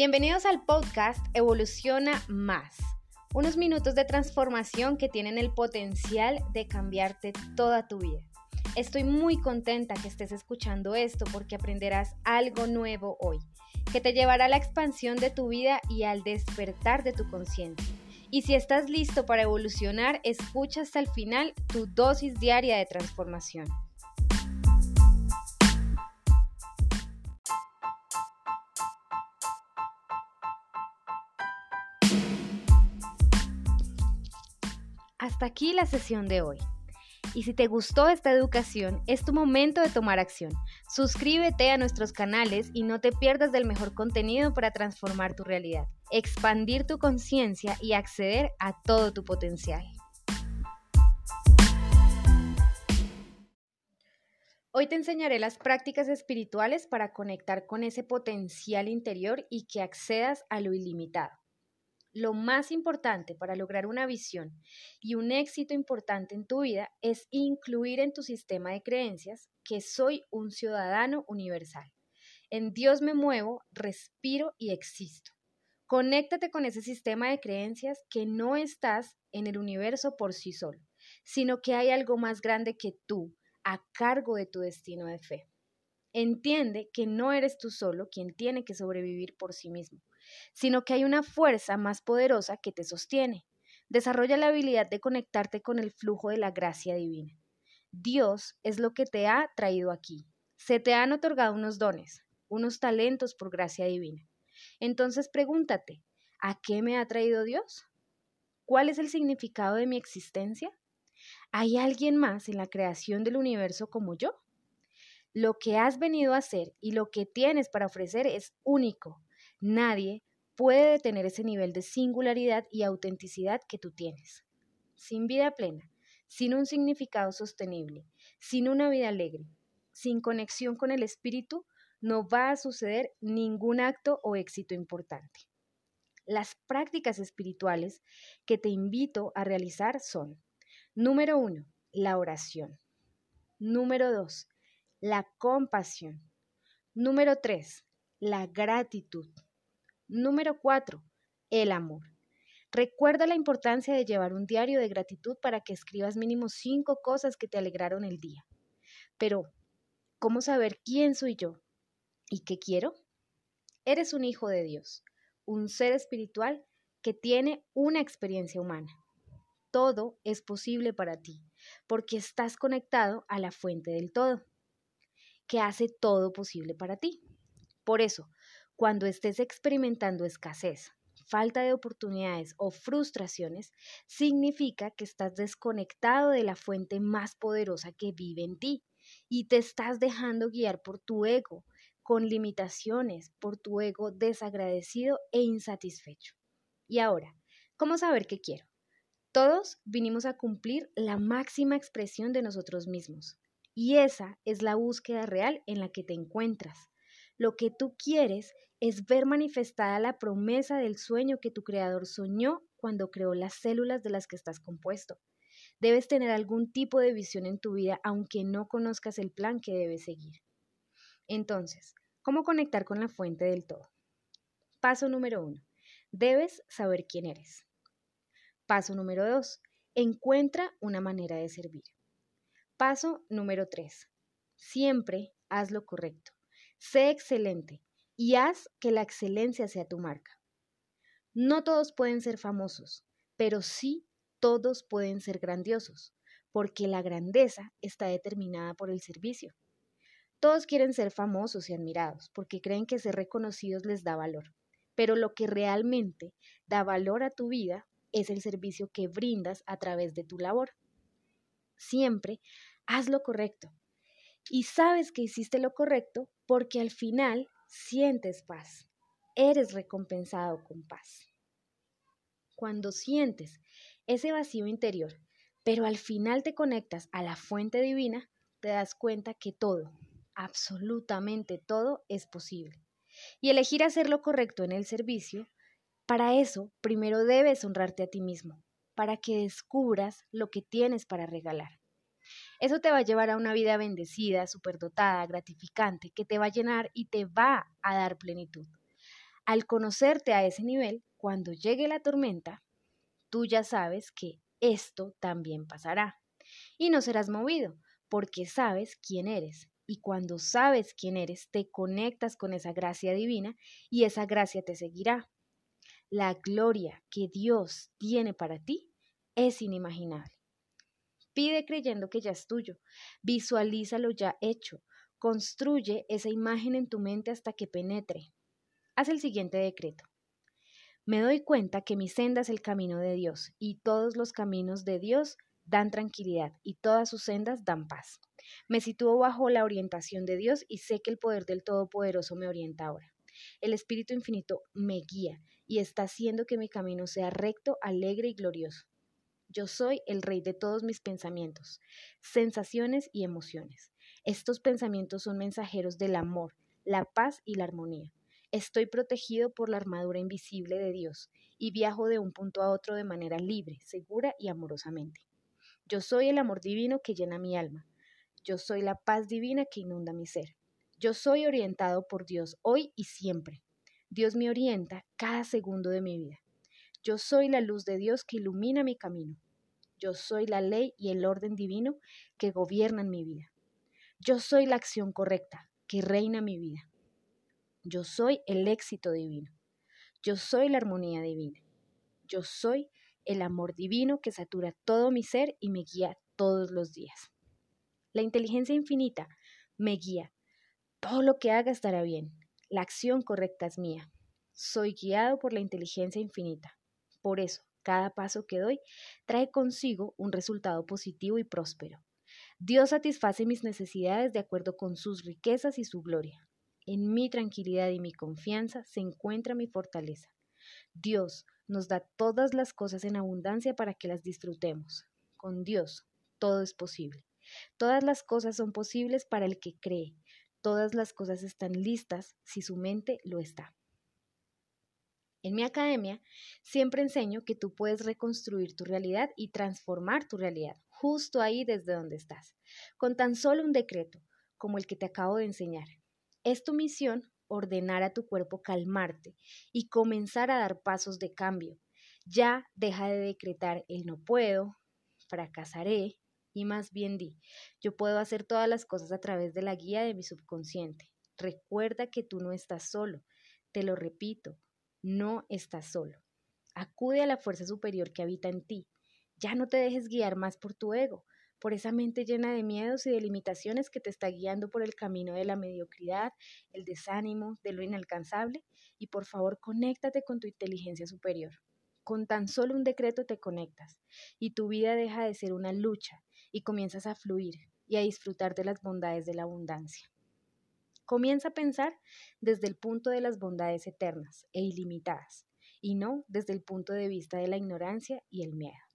Bienvenidos al podcast Evoluciona Más. Unos minutos de transformación que tienen el potencial de cambiarte toda tu vida. Estoy muy contenta que estés escuchando esto porque aprenderás algo nuevo hoy, que te llevará a la expansión de tu vida y al despertar de tu conciencia. Y si estás listo para evolucionar, escucha hasta el final tu dosis diaria de transformación. Hasta aquí la sesión de hoy. Y si te gustó esta educación, es tu momento de tomar acción. Suscríbete a nuestros canales y no te pierdas del mejor contenido para transformar tu realidad, expandir tu conciencia y acceder a todo tu potencial. Hoy te enseñaré las prácticas espirituales para conectar con ese potencial interior y que accedas a lo ilimitado. Lo más importante para lograr una visión y un éxito importante en tu vida es incluir en tu sistema de creencias que soy un ciudadano universal. En Dios me muevo, respiro y existo. Conéctate con ese sistema de creencias que no estás en el universo por sí solo, sino que hay algo más grande que tú a cargo de tu destino de fe. Entiende que no eres tú solo quien tiene que sobrevivir por sí mismo sino que hay una fuerza más poderosa que te sostiene. Desarrolla la habilidad de conectarte con el flujo de la gracia divina. Dios es lo que te ha traído aquí. Se te han otorgado unos dones, unos talentos por gracia divina. Entonces pregúntate, ¿a qué me ha traído Dios? ¿Cuál es el significado de mi existencia? ¿Hay alguien más en la creación del universo como yo? Lo que has venido a hacer y lo que tienes para ofrecer es único, Nadie puede detener ese nivel de singularidad y autenticidad que tú tienes. Sin vida plena, sin un significado sostenible, sin una vida alegre, sin conexión con el espíritu, no va a suceder ningún acto o éxito importante. Las prácticas espirituales que te invito a realizar son, número uno, la oración. Número dos, la compasión. Número tres, la gratitud. Número 4. El amor. Recuerda la importancia de llevar un diario de gratitud para que escribas mínimo cinco cosas que te alegraron el día. Pero, ¿cómo saber quién soy yo y qué quiero? Eres un hijo de Dios, un ser espiritual que tiene una experiencia humana. Todo es posible para ti, porque estás conectado a la fuente del todo, que hace todo posible para ti. Por eso, cuando estés experimentando escasez, falta de oportunidades o frustraciones, significa que estás desconectado de la fuente más poderosa que vive en ti y te estás dejando guiar por tu ego, con limitaciones, por tu ego desagradecido e insatisfecho. Y ahora, ¿cómo saber qué quiero? Todos vinimos a cumplir la máxima expresión de nosotros mismos. Y esa es la búsqueda real en la que te encuentras. Lo que tú quieres es ver manifestada la promesa del sueño que tu creador soñó cuando creó las células de las que estás compuesto. Debes tener algún tipo de visión en tu vida aunque no conozcas el plan que debes seguir. Entonces, ¿cómo conectar con la fuente del todo? Paso número uno. Debes saber quién eres. Paso número dos. Encuentra una manera de servir. Paso número tres. Siempre haz lo correcto. Sé excelente y haz que la excelencia sea tu marca. No todos pueden ser famosos, pero sí todos pueden ser grandiosos, porque la grandeza está determinada por el servicio. Todos quieren ser famosos y admirados, porque creen que ser reconocidos les da valor, pero lo que realmente da valor a tu vida es el servicio que brindas a través de tu labor. Siempre haz lo correcto, y sabes que hiciste lo correcto porque al final sientes paz, eres recompensado con paz. Cuando sientes ese vacío interior, pero al final te conectas a la fuente divina, te das cuenta que todo, absolutamente todo es posible. Y elegir hacer lo correcto en el servicio, para eso primero debes honrarte a ti mismo, para que descubras lo que tienes para regalar. Eso te va a llevar a una vida bendecida, superdotada, gratificante, que te va a llenar y te va a dar plenitud. Al conocerte a ese nivel, cuando llegue la tormenta, tú ya sabes que esto también pasará. Y no serás movido, porque sabes quién eres. Y cuando sabes quién eres, te conectas con esa gracia divina y esa gracia te seguirá. La gloria que Dios tiene para ti es inimaginable. Pide creyendo que ya es tuyo. Visualízalo ya hecho. Construye esa imagen en tu mente hasta que penetre. Haz el siguiente decreto. Me doy cuenta que mi senda es el camino de Dios y todos los caminos de Dios dan tranquilidad y todas sus sendas dan paz. Me sitúo bajo la orientación de Dios y sé que el poder del Todopoderoso me orienta ahora. El Espíritu Infinito me guía y está haciendo que mi camino sea recto, alegre y glorioso. Yo soy el rey de todos mis pensamientos, sensaciones y emociones. Estos pensamientos son mensajeros del amor, la paz y la armonía. Estoy protegido por la armadura invisible de Dios y viajo de un punto a otro de manera libre, segura y amorosamente. Yo soy el amor divino que llena mi alma. Yo soy la paz divina que inunda mi ser. Yo soy orientado por Dios hoy y siempre. Dios me orienta cada segundo de mi vida. Yo soy la luz de Dios que ilumina mi camino. Yo soy la ley y el orden divino que gobiernan mi vida. Yo soy la acción correcta que reina mi vida. Yo soy el éxito divino. Yo soy la armonía divina. Yo soy el amor divino que satura todo mi ser y me guía todos los días. La inteligencia infinita me guía. Todo lo que haga estará bien. La acción correcta es mía. Soy guiado por la inteligencia infinita. Por eso, cada paso que doy trae consigo un resultado positivo y próspero. Dios satisface mis necesidades de acuerdo con sus riquezas y su gloria. En mi tranquilidad y mi confianza se encuentra mi fortaleza. Dios nos da todas las cosas en abundancia para que las disfrutemos. Con Dios todo es posible. Todas las cosas son posibles para el que cree. Todas las cosas están listas si su mente lo está. En mi academia siempre enseño que tú puedes reconstruir tu realidad y transformar tu realidad justo ahí desde donde estás, con tan solo un decreto como el que te acabo de enseñar. Es tu misión ordenar a tu cuerpo calmarte y comenzar a dar pasos de cambio. Ya deja de decretar el no puedo, fracasaré y más bien di, yo puedo hacer todas las cosas a través de la guía de mi subconsciente. Recuerda que tú no estás solo. Te lo repito, no estás solo. Acude a la fuerza superior que habita en ti. Ya no te dejes guiar más por tu ego, por esa mente llena de miedos y de limitaciones que te está guiando por el camino de la mediocridad, el desánimo, de lo inalcanzable, y por favor conéctate con tu inteligencia superior. Con tan solo un decreto te conectas y tu vida deja de ser una lucha y comienzas a fluir y a disfrutar de las bondades de la abundancia. Comienza a pensar desde el punto de las bondades eternas e ilimitadas, y no desde el punto de vista de la ignorancia y el miedo.